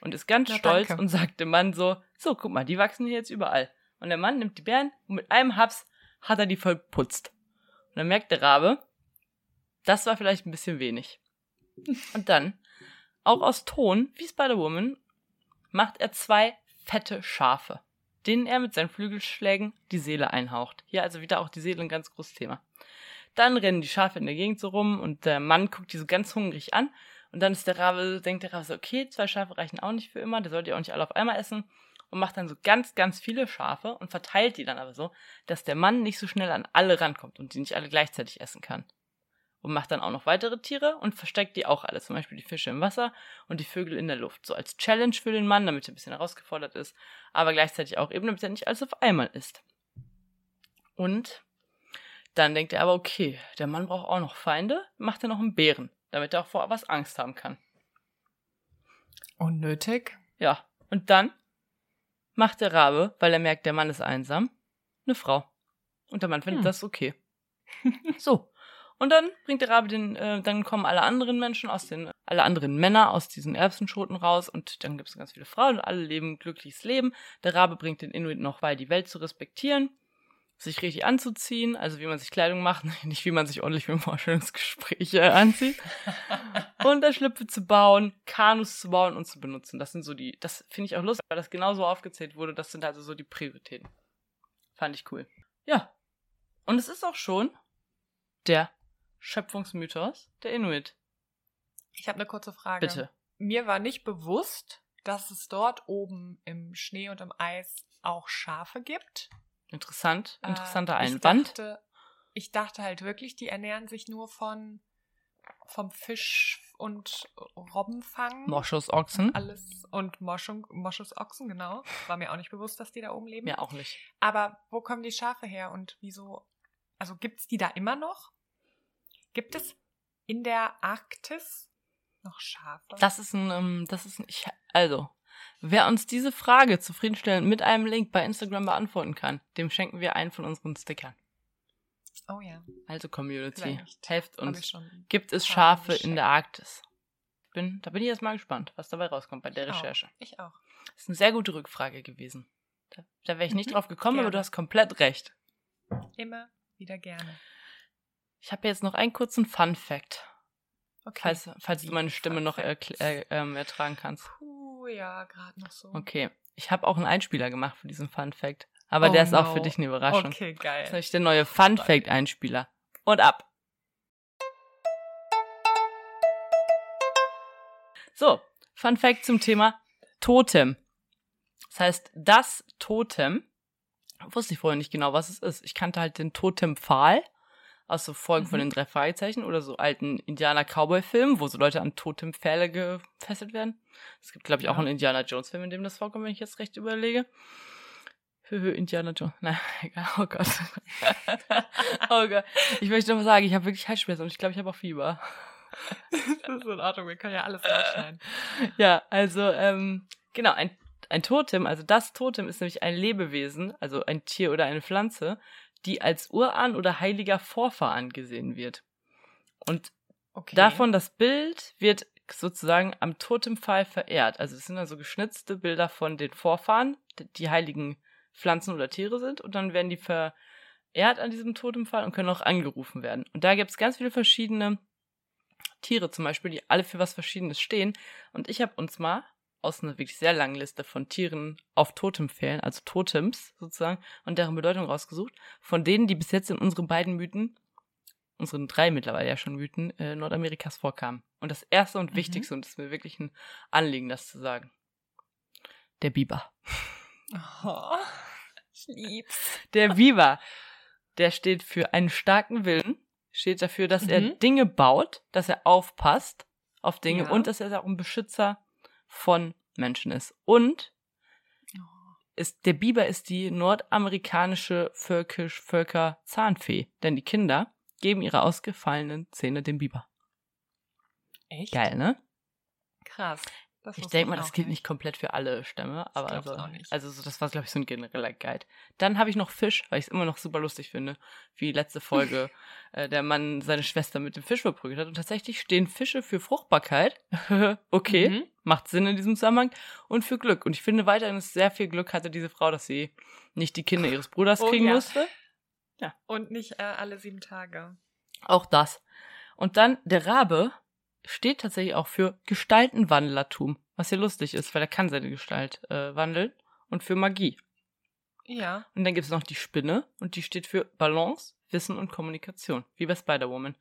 [SPEAKER 2] und ist ganz
[SPEAKER 3] Na,
[SPEAKER 2] stolz
[SPEAKER 3] danke.
[SPEAKER 2] und sagt dem Mann so, so, guck mal, die wachsen hier jetzt überall. Und der Mann nimmt die Beeren und mit einem Haps hat er die verputzt. Und dann merkt der Rabe, das war vielleicht ein bisschen wenig. Und dann, auch aus Ton, wie Spider-Woman, macht er zwei fette Schafe, denen er mit seinen Flügelschlägen die Seele einhaucht. Hier also wieder auch die Seele ein ganz großes Thema. Dann rennen die Schafe in der Gegend so rum und der Mann guckt die so ganz hungrig an. Und dann ist der Rabe, denkt der Rabe so, okay, zwei Schafe reichen auch nicht für immer, der sollte ja auch nicht alle auf einmal essen. Und macht dann so ganz, ganz viele Schafe und verteilt die dann aber so, dass der Mann nicht so schnell an alle rankommt und die nicht alle gleichzeitig essen kann und macht dann auch noch weitere Tiere und versteckt die auch alle, zum Beispiel die Fische im Wasser und die Vögel in der Luft. So als Challenge für den Mann, damit er ein bisschen herausgefordert ist, aber gleichzeitig auch eben, damit er nicht alles auf einmal isst. Und dann denkt er aber, okay, der Mann braucht auch noch Feinde, macht er noch einen Bären, damit er auch vor was Angst haben kann.
[SPEAKER 3] Unnötig.
[SPEAKER 2] Ja, und dann macht der Rabe, weil er merkt, der Mann ist einsam, eine Frau. Und der Mann findet hm. das okay. so, und dann bringt der Rabe den, äh, dann kommen alle anderen Menschen aus den, alle anderen Männer aus diesen Erbsenschoten raus und dann gibt es ganz viele Frauen und alle leben glückliches Leben. Der Rabe bringt den Inuit noch bei, die Welt zu respektieren, sich richtig anzuziehen, also wie man sich Kleidung macht, nicht wie man sich ordentlich für Vorstellungsgespräche anzieht. und da Schlüpfe zu bauen, Kanus zu bauen und zu benutzen. Das sind so die, das finde ich auch lustig, weil das genauso aufgezählt wurde. Das sind also so die Prioritäten. Fand ich cool. Ja. Und es ist auch schon der Schöpfungsmythos der Inuit.
[SPEAKER 3] Ich habe eine kurze Frage.
[SPEAKER 2] Bitte.
[SPEAKER 3] Mir war nicht bewusst, dass es dort oben im Schnee und im Eis auch Schafe gibt.
[SPEAKER 2] Interessant, interessanter äh, Einwand.
[SPEAKER 3] Ich dachte, ich dachte halt wirklich, die ernähren sich nur von vom Fisch und Robbenfang.
[SPEAKER 2] Moschusochsen.
[SPEAKER 3] Alles und Moschung, Moschusochsen, genau. War mir auch nicht bewusst, dass die da oben leben.
[SPEAKER 2] Ja, auch nicht.
[SPEAKER 3] Aber wo kommen die Schafe her und wieso? Also gibt's die da immer noch? Gibt es in der Arktis noch Schafe?
[SPEAKER 2] Das ist ein, ähm, das ist ein, ich, also, wer uns diese Frage zufriedenstellend mit einem Link bei Instagram beantworten kann, dem schenken wir einen von unseren Stickern.
[SPEAKER 3] Oh ja.
[SPEAKER 2] Also Community, Vielleicht. helft uns. Gibt es Schafe in der Arktis? Bin, da bin ich jetzt mal gespannt, was dabei rauskommt bei der
[SPEAKER 3] ich
[SPEAKER 2] Recherche.
[SPEAKER 3] Auch. Ich auch.
[SPEAKER 2] Das ist eine sehr gute Rückfrage gewesen. Da, da wäre ich nicht mhm. drauf gekommen, gerne. aber du hast komplett recht.
[SPEAKER 3] Immer wieder gerne.
[SPEAKER 2] Ich habe jetzt noch einen kurzen Fun Fact. Okay. Falls, falls du meine Stimme noch äh, ähm, ertragen kannst.
[SPEAKER 3] Puh, ja, gerade noch so.
[SPEAKER 2] Okay. Ich habe auch einen Einspieler gemacht für diesen Fun Fact. Aber oh der ist no. auch für dich eine Überraschung.
[SPEAKER 3] Okay, geil.
[SPEAKER 2] Das ist der neue Fun Fact Einspieler. Und ab. So, Fun Fact zum Thema Totem. Das heißt, das Totem, wusste ich vorher nicht genau, was es ist. Ich kannte halt den Totempfahl aus so Folgen mhm. von den drei Fragezeichen oder so alten Indianer-Cowboy-Filmen, wo so Leute an Totempfähle gefesselt werden. Es gibt, glaube ich, auch ja. einen Indiana Jones-Film, in dem das vorkommt, wenn ich jetzt recht überlege. Höhö, Indiana Jones. Nein, egal. Oh Gott. oh Gott. Ich möchte noch mal sagen, ich habe wirklich Halsschmerzen und ich glaube, ich habe auch Fieber.
[SPEAKER 3] das ist in Ordnung, wir können ja alles rausschneiden.
[SPEAKER 2] Ja, also, ähm, genau, ein, ein Totem, also das Totem ist nämlich ein Lebewesen, also ein Tier oder eine Pflanze, die als Urahn oder heiliger Vorfahr angesehen wird. Und okay. davon das Bild wird sozusagen am Totempfahl verehrt. Also es sind also geschnitzte Bilder von den Vorfahren, die heiligen Pflanzen oder Tiere sind, und dann werden die verehrt an diesem Totempfahl und können auch angerufen werden. Und da gibt es ganz viele verschiedene Tiere zum Beispiel, die alle für was Verschiedenes stehen. Und ich habe uns mal aus einer wirklich sehr langen Liste von Tieren auf Totempfählen, also Totems sozusagen, und deren Bedeutung rausgesucht, von denen, die bis jetzt in unseren beiden Mythen, unseren drei mittlerweile ja schon Mythen, äh, Nordamerikas vorkamen. Und das erste und mhm. wichtigste, und das ist mir wirklich ein Anliegen, das zu sagen. Der Biber.
[SPEAKER 3] Oh, ich lieb's.
[SPEAKER 2] Der Biber, der steht für einen starken Willen, steht dafür, dass mhm. er Dinge baut, dass er aufpasst auf Dinge ja. und dass er auch ein Beschützer von Menschen ist. Und oh. ist, der Biber ist die nordamerikanische Völkisch Völker Zahnfee, denn die Kinder geben ihre ausgefallenen Zähne dem Biber.
[SPEAKER 3] Echt?
[SPEAKER 2] Geil, ne?
[SPEAKER 3] Krass.
[SPEAKER 2] ich denke mal, das gilt nicht komplett für alle Stämme, aber also, also so, das war, glaube ich, so ein genereller Guide. Dann habe ich noch Fisch, weil ich es immer noch super lustig finde, wie letzte Folge äh, der Mann seine Schwester mit dem Fisch verprügelt hat. Und tatsächlich stehen Fische für Fruchtbarkeit. okay, mhm Macht Sinn in diesem Zusammenhang. Und für Glück. Und ich finde weiterhin, dass sehr viel Glück hatte diese Frau, dass sie nicht die Kinder ihres Bruders
[SPEAKER 3] Oh,
[SPEAKER 2] kriegen
[SPEAKER 3] ja.
[SPEAKER 2] musste.
[SPEAKER 3] Und nicht äh, alle sieben Tage.
[SPEAKER 2] Auch das. Und dann der Rabe steht tatsächlich auch für Gestaltenwandlertum. Was ja lustig ist, weil er kann seine Gestalt äh, wandeln. Und für Magie.
[SPEAKER 3] Ja.
[SPEAKER 2] Und dann gibt es noch die Spinne und die steht für Balance, Wissen und Kommunikation. Wie bei Spider-Woman.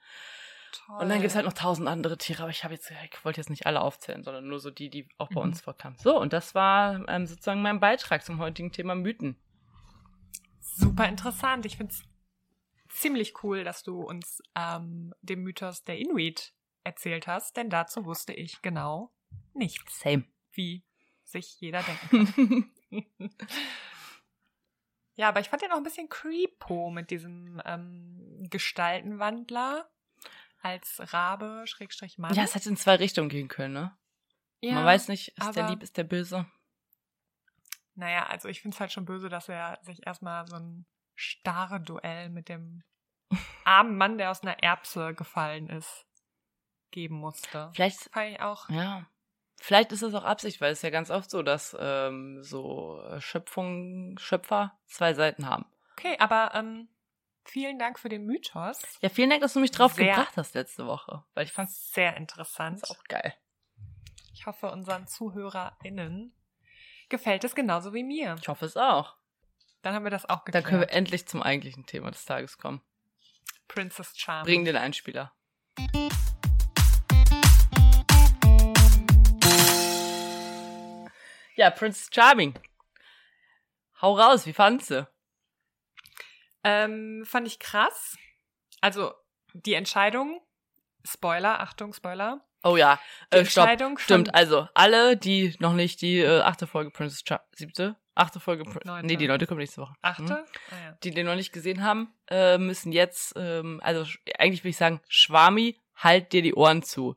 [SPEAKER 3] Toll.
[SPEAKER 2] Und dann gibt es halt noch tausend andere Tiere, aber ich habe jetzt, ich wollte jetzt nicht alle aufzählen, sondern nur so die, die auch bei
[SPEAKER 3] Mhm.
[SPEAKER 2] uns vorkamen. So, und das war ähm, sozusagen mein Beitrag zum heutigen Thema Mythen.
[SPEAKER 3] Super interessant. Ich finde es ziemlich cool, dass du uns ähm, den Mythos der Inuit erzählt hast, denn dazu wusste ich genau nichts,
[SPEAKER 2] Same.
[SPEAKER 3] wie sich jeder denken kann. ja, aber ich fand den auch ein bisschen creepo mit diesem ähm, Gestaltenwandler als Rabe, Schrägstrich Mann.
[SPEAKER 2] Ja, es hätte in zwei Richtungen gehen können, ne?
[SPEAKER 3] Ja,
[SPEAKER 2] Man weiß nicht, ist der
[SPEAKER 3] aber-
[SPEAKER 2] lieb, ist der böse.
[SPEAKER 3] Naja, also ich finde es halt schon böse, dass er sich erstmal so ein starre Duell mit dem armen Mann, der aus einer Erbse gefallen ist, geben musste.
[SPEAKER 2] Vielleicht,
[SPEAKER 3] auch.
[SPEAKER 2] ja. Vielleicht ist es auch Absicht, weil es ja ganz oft so, dass ähm, so äh, Schöpfung, Schöpfer zwei Seiten haben.
[SPEAKER 3] Okay, aber ähm, vielen Dank für den Mythos.
[SPEAKER 2] Ja, vielen Dank, dass du mich drauf
[SPEAKER 3] Sehr-
[SPEAKER 2] gebracht hast letzte Woche, weil ich fand's
[SPEAKER 3] Sehr interessant.
[SPEAKER 2] fand's auch geil.
[SPEAKER 3] Ich hoffe, unseren ZuhörerInnen gefällt es genauso wie mir.
[SPEAKER 2] Ich hoffe es auch.
[SPEAKER 3] Dann haben wir das auch
[SPEAKER 2] Dann
[SPEAKER 3] geklärt.
[SPEAKER 2] können wir endlich zum eigentlichen Thema des Tages kommen.
[SPEAKER 3] Princess Charming.
[SPEAKER 2] Bring den Einspieler. Ja, Prince Charming. Hau raus, wie fandst du?
[SPEAKER 3] Ähm, fand ich krass. Also die Entscheidung, Spoiler, Achtung, Spoiler.
[SPEAKER 2] Oh ja,
[SPEAKER 3] Die
[SPEAKER 2] äh, stopp.
[SPEAKER 3] Entscheidung
[SPEAKER 2] Stimmt,
[SPEAKER 3] fand-
[SPEAKER 2] also alle, die noch nicht die äh, achte Folge Princess Charming, siebte, achte Folge,
[SPEAKER 3] Neunte.
[SPEAKER 2] nee, die neunte kommt nächste Woche.
[SPEAKER 3] Achte?
[SPEAKER 2] Mhm.
[SPEAKER 3] Ah, ja.
[SPEAKER 2] Die den noch nicht gesehen haben, äh, müssen jetzt, ähm, also eigentlich würde ich sagen, Schwami, halt dir die Ohren zu.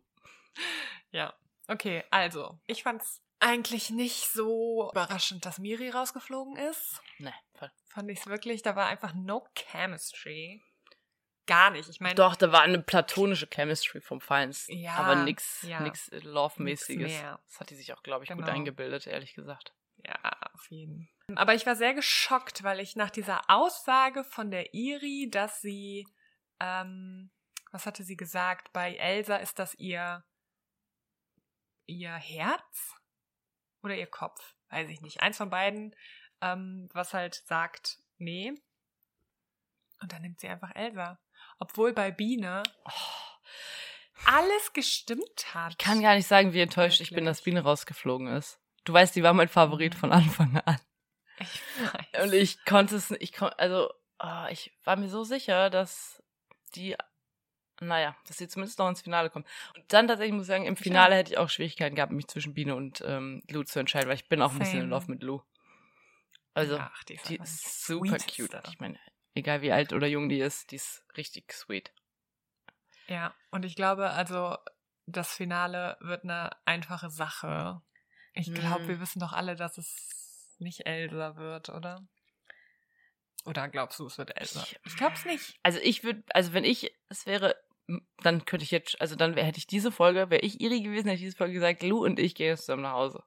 [SPEAKER 3] ja. Okay, also, ich fand's eigentlich nicht so überraschend, dass Miri rausgeflogen ist.
[SPEAKER 2] Ne, voll.
[SPEAKER 3] Fand ich's wirklich, da war einfach no chemistry. Gar nicht. Ich meine,
[SPEAKER 2] Doch, da war eine platonische Chemistry vom Feinsten.
[SPEAKER 3] Ja,
[SPEAKER 2] aber nix,
[SPEAKER 3] ja.
[SPEAKER 2] nix Love-mäßiges. Das hat die sich auch, glaube ich, gut
[SPEAKER 3] Genau.
[SPEAKER 2] eingebildet, ehrlich gesagt.
[SPEAKER 3] Ja, auf jeden. Aber ich war sehr geschockt, weil ich nach dieser Aussage von der Iri, dass sie, ähm, was hatte sie gesagt? Bei Elsa ist das ihr, ihr Herz oder ihr Kopf? Weiß ich nicht. Eins von beiden, ähm, was halt sagt, nee. Und dann nimmt sie einfach Elsa. Obwohl bei Biene alles gestimmt hat.
[SPEAKER 2] Ich kann gar nicht sagen, wie enttäuscht ich bin,
[SPEAKER 3] Wirklich.
[SPEAKER 2] dass Biene rausgeflogen ist. Du weißt, die war mein Favorit
[SPEAKER 3] Mhm.
[SPEAKER 2] von Anfang an.
[SPEAKER 3] Ich weiß.
[SPEAKER 2] Und ich konnte es, ich konnte, also, ah, ich war mir so sicher, dass die, naja, dass sie zumindest noch ins Finale kommen. Und dann tatsächlich muss ich sagen, im Finale hätte ich auch Schwierigkeiten gehabt, mich zwischen Biene und ähm, Lou zu entscheiden, weil ich bin auch ein bisschen in
[SPEAKER 3] Same.
[SPEAKER 2] Love mit Lou. Also,
[SPEAKER 3] Ach, die ist,
[SPEAKER 2] die ist super cute. Ich meine, egal wie alt oder jung die ist, die ist richtig sweet.
[SPEAKER 3] Ja, und ich glaube, also das Finale wird eine einfache Sache. Ich glaube,
[SPEAKER 2] Hm.
[SPEAKER 3] wir wissen doch alle, dass es nicht Elsa wird, oder? Oder glaubst du, es wird Elsa?
[SPEAKER 2] Ich-
[SPEAKER 3] Ich glaube es nicht.
[SPEAKER 2] Also ich würde, also wenn ich es wäre, dann könnte ich jetzt, also dann wär, hätte ich diese Folge, wäre ich Iri gewesen, hätte ich diese Folge gesagt, Lou und ich gehen jetzt zusammen nach Hause.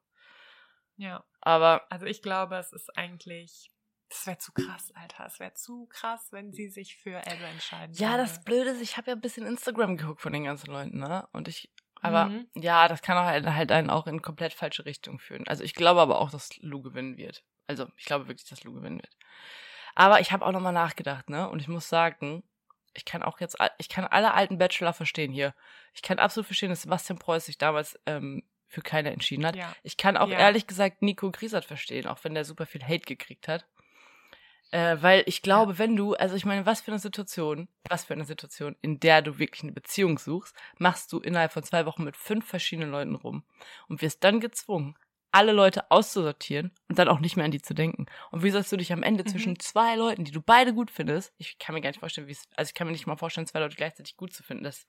[SPEAKER 3] Ja,
[SPEAKER 2] Aber
[SPEAKER 3] also ich glaube, es ist eigentlich, das wäre zu krass, Alter. Es wäre zu krass, wenn sie sich für Elsa entscheiden
[SPEAKER 2] ja,
[SPEAKER 3] würde.
[SPEAKER 2] das Blöde ist, ich habe ja ein bisschen Instagram geguckt von den ganzen Leuten, ne? Und ich, aber
[SPEAKER 3] Mhm.
[SPEAKER 2] ja, das kann auch halt, halt einen auch in komplett falsche Richtung führen. Also ich glaube aber auch, dass Lou gewinnen wird. Also ich glaube wirklich, dass Lou gewinnen wird. Aber ich habe auch nochmal nachgedacht, ne? Und ich muss sagen, ich kann auch jetzt, ich kann alle alten Bachelor verstehen hier. Ich kann absolut verstehen, dass Sebastian Preuß sich damals ähm, für keine entschieden hat.
[SPEAKER 3] Ja,
[SPEAKER 2] Ich kann auch
[SPEAKER 3] Ja.
[SPEAKER 2] ehrlich gesagt Nico Griesert verstehen, auch wenn der super viel Hate gekriegt hat. Äh, weil ich glaube, wenn du, also ich meine, was für eine Situation, was für eine Situation, in der du wirklich eine Beziehung suchst, machst du innerhalb von zwei Wochen mit fünf verschiedenen Leuten rum und wirst dann gezwungen, alle Leute auszusortieren und dann auch nicht mehr an die zu denken. Und wie sollst du dich am Ende
[SPEAKER 3] Mhm.
[SPEAKER 2] zwischen zwei Leuten, die du beide gut findest, ich kann mir gar nicht vorstellen, wie es, also ich kann mir nicht mal vorstellen, zwei Leute gleichzeitig gut zu finden, das.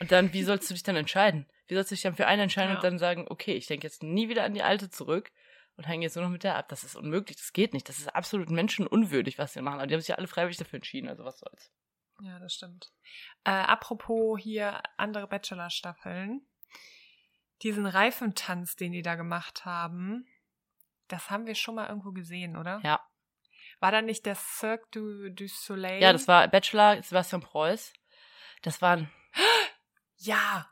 [SPEAKER 2] Und dann, wie sollst du dich dann entscheiden? Wie sollst du dich dann für einen entscheiden
[SPEAKER 3] Ja.
[SPEAKER 2] und dann sagen, okay, ich denke jetzt nie wieder an die alte zurück und hänge jetzt nur noch mit der ab? Das ist unmöglich, das geht nicht. Das ist absolut menschenunwürdig, was sie machen. Aber die haben sich ja alle freiwillig dafür entschieden, also was soll's.
[SPEAKER 3] Ja, das stimmt. Äh, apropos hier andere Bachelor-Staffeln. diesen Reifentanz, den die da gemacht haben, das haben wir schon mal irgendwo gesehen, oder?
[SPEAKER 2] Ja.
[SPEAKER 3] War da nicht der Cirque du, du Soleil?
[SPEAKER 2] Ja, das war Bachelor Sebastian Preuß. Das waren,
[SPEAKER 3] Ja.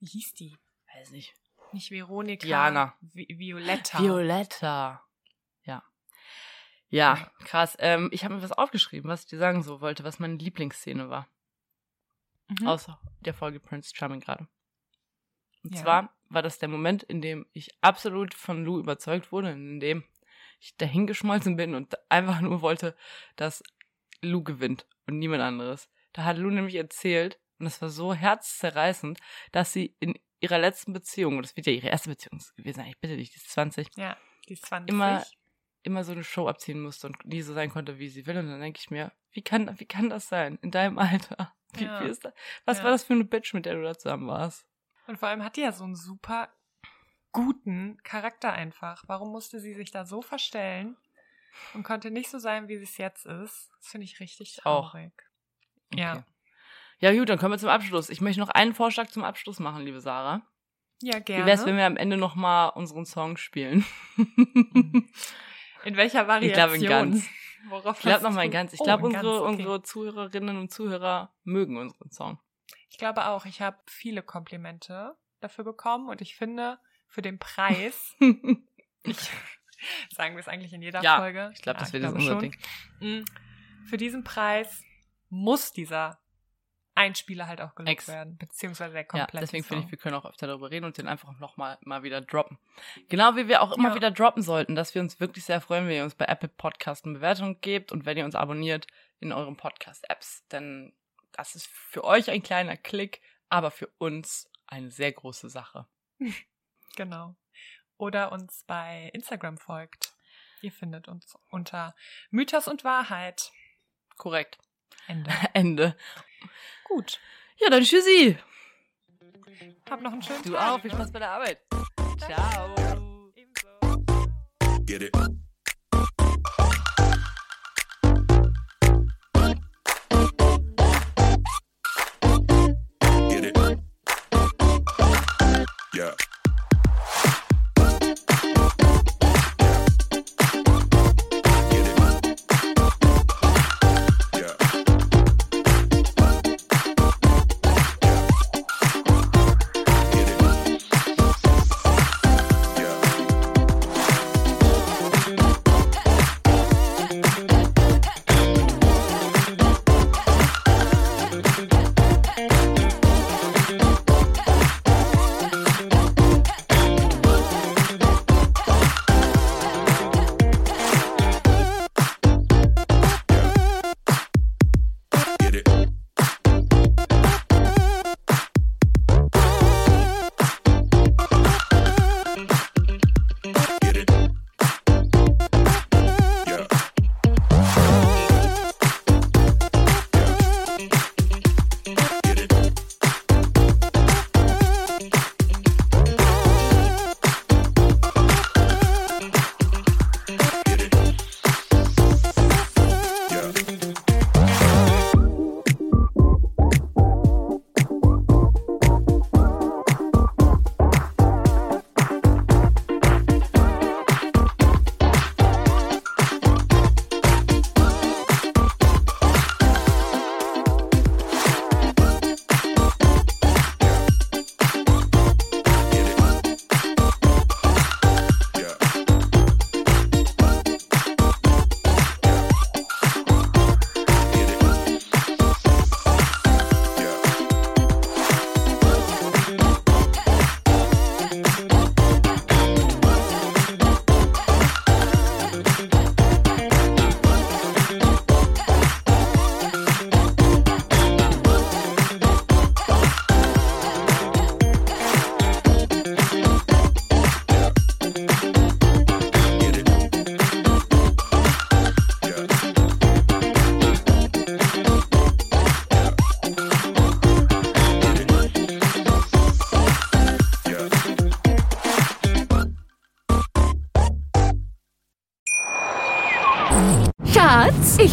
[SPEAKER 3] Wie hieß die?
[SPEAKER 2] weiß nicht,
[SPEAKER 3] Nicht Veronika.
[SPEAKER 2] Diana.
[SPEAKER 3] Vi Violetta.
[SPEAKER 2] Violetta. Ja. Ja, krass. Ähm, ich habe mir was aufgeschrieben, was ich dir sagen so wollte, was meine Lieblingsszene war.
[SPEAKER 3] Mhm.
[SPEAKER 2] Außer der Folge Prince Charming gerade. Und
[SPEAKER 3] Ja.
[SPEAKER 2] zwar war das der Moment, in dem ich absolut von Lou überzeugt wurde, in dem ich dahingeschmolzen bin und einfach nur wollte, dass Lou gewinnt und niemand anderes. Da hat Lou nämlich erzählt, und das war so herzzerreißend, dass sie in ihrer letzten Beziehung, und das wird ja ihre erste Beziehung gewesen sein, ich bitte dich, die ist 20,
[SPEAKER 3] Ja, die ist 20.
[SPEAKER 2] immer, immer so eine Show abziehen musste und nie so sein konnte, wie sie will. Und dann denke ich mir, wie kann, wie kann das sein? In deinem Alter? Wie,
[SPEAKER 3] Ja.
[SPEAKER 2] wie ist das? Was
[SPEAKER 3] Ja.
[SPEAKER 2] war das für eine Bitch, mit der du da zusammen warst?
[SPEAKER 3] Und vor allem hat die ja so einen super guten Charakter einfach. Warum musste sie sich da so verstellen und konnte nicht so sein, wie sie es jetzt ist? Das finde ich richtig
[SPEAKER 2] Auch.
[SPEAKER 3] traurig. Ja.
[SPEAKER 2] Okay. Ja, gut, dann kommen wir zum Abschluss. Ich möchte noch einen Vorschlag zum Abschluss machen, liebe Sarah.
[SPEAKER 3] Ja, gerne.
[SPEAKER 2] Wie wär's, wenn wir am Ende nochmal unseren Song spielen?
[SPEAKER 3] in welcher Variation?
[SPEAKER 2] Ich glaube in ganz.
[SPEAKER 3] Worauf
[SPEAKER 2] Ich glaube nochmal
[SPEAKER 3] du-
[SPEAKER 2] ganz. Ich
[SPEAKER 3] Oh,
[SPEAKER 2] glaube,
[SPEAKER 3] in
[SPEAKER 2] unsere,
[SPEAKER 3] okay.
[SPEAKER 2] unsere Zuhörerinnen und Zuhörer mögen unseren Song.
[SPEAKER 3] Ich glaube auch. Ich habe viele Komplimente dafür bekommen und ich finde, für den Preis, ich, sagen wir es eigentlich in jeder
[SPEAKER 2] Ja,
[SPEAKER 3] Folge.
[SPEAKER 2] ich glaube,
[SPEAKER 3] Ja,
[SPEAKER 2] das wird jetzt unser. Ding.
[SPEAKER 3] Mm, Für diesen Preis muss dieser Einspieler halt auch gelobt
[SPEAKER 2] Ex.
[SPEAKER 3] werden, beziehungsweise der
[SPEAKER 2] Ja,
[SPEAKER 3] komplette
[SPEAKER 2] deswegen finde ich, wir können auch öfter darüber reden und den einfach nochmal mal wieder droppen. Genau wie wir auch immer
[SPEAKER 3] Ja.
[SPEAKER 2] wieder droppen sollten, dass wir uns wirklich sehr freuen, wenn ihr uns bei Apple Podcast eine Bewertung gebt und wenn ihr uns abonniert in euren Podcast-Apps. Denn das ist für euch ein kleiner Klick, aber für uns eine sehr große Sache.
[SPEAKER 3] Genau. Oder uns bei Instagram folgt. Ihr findet uns unter Mythos und Wahrheit.
[SPEAKER 2] Korrekt.
[SPEAKER 3] Ende.
[SPEAKER 2] Ende.
[SPEAKER 3] Gut.
[SPEAKER 2] Ja, dann tschüssi.
[SPEAKER 3] Habt noch einen schönen
[SPEAKER 2] Du
[SPEAKER 3] Tag.
[SPEAKER 2] auch. Viel Spaß bei der Arbeit. Ciao.
[SPEAKER 3] Ebenso.
[SPEAKER 1] Get it. Get it. Yeah.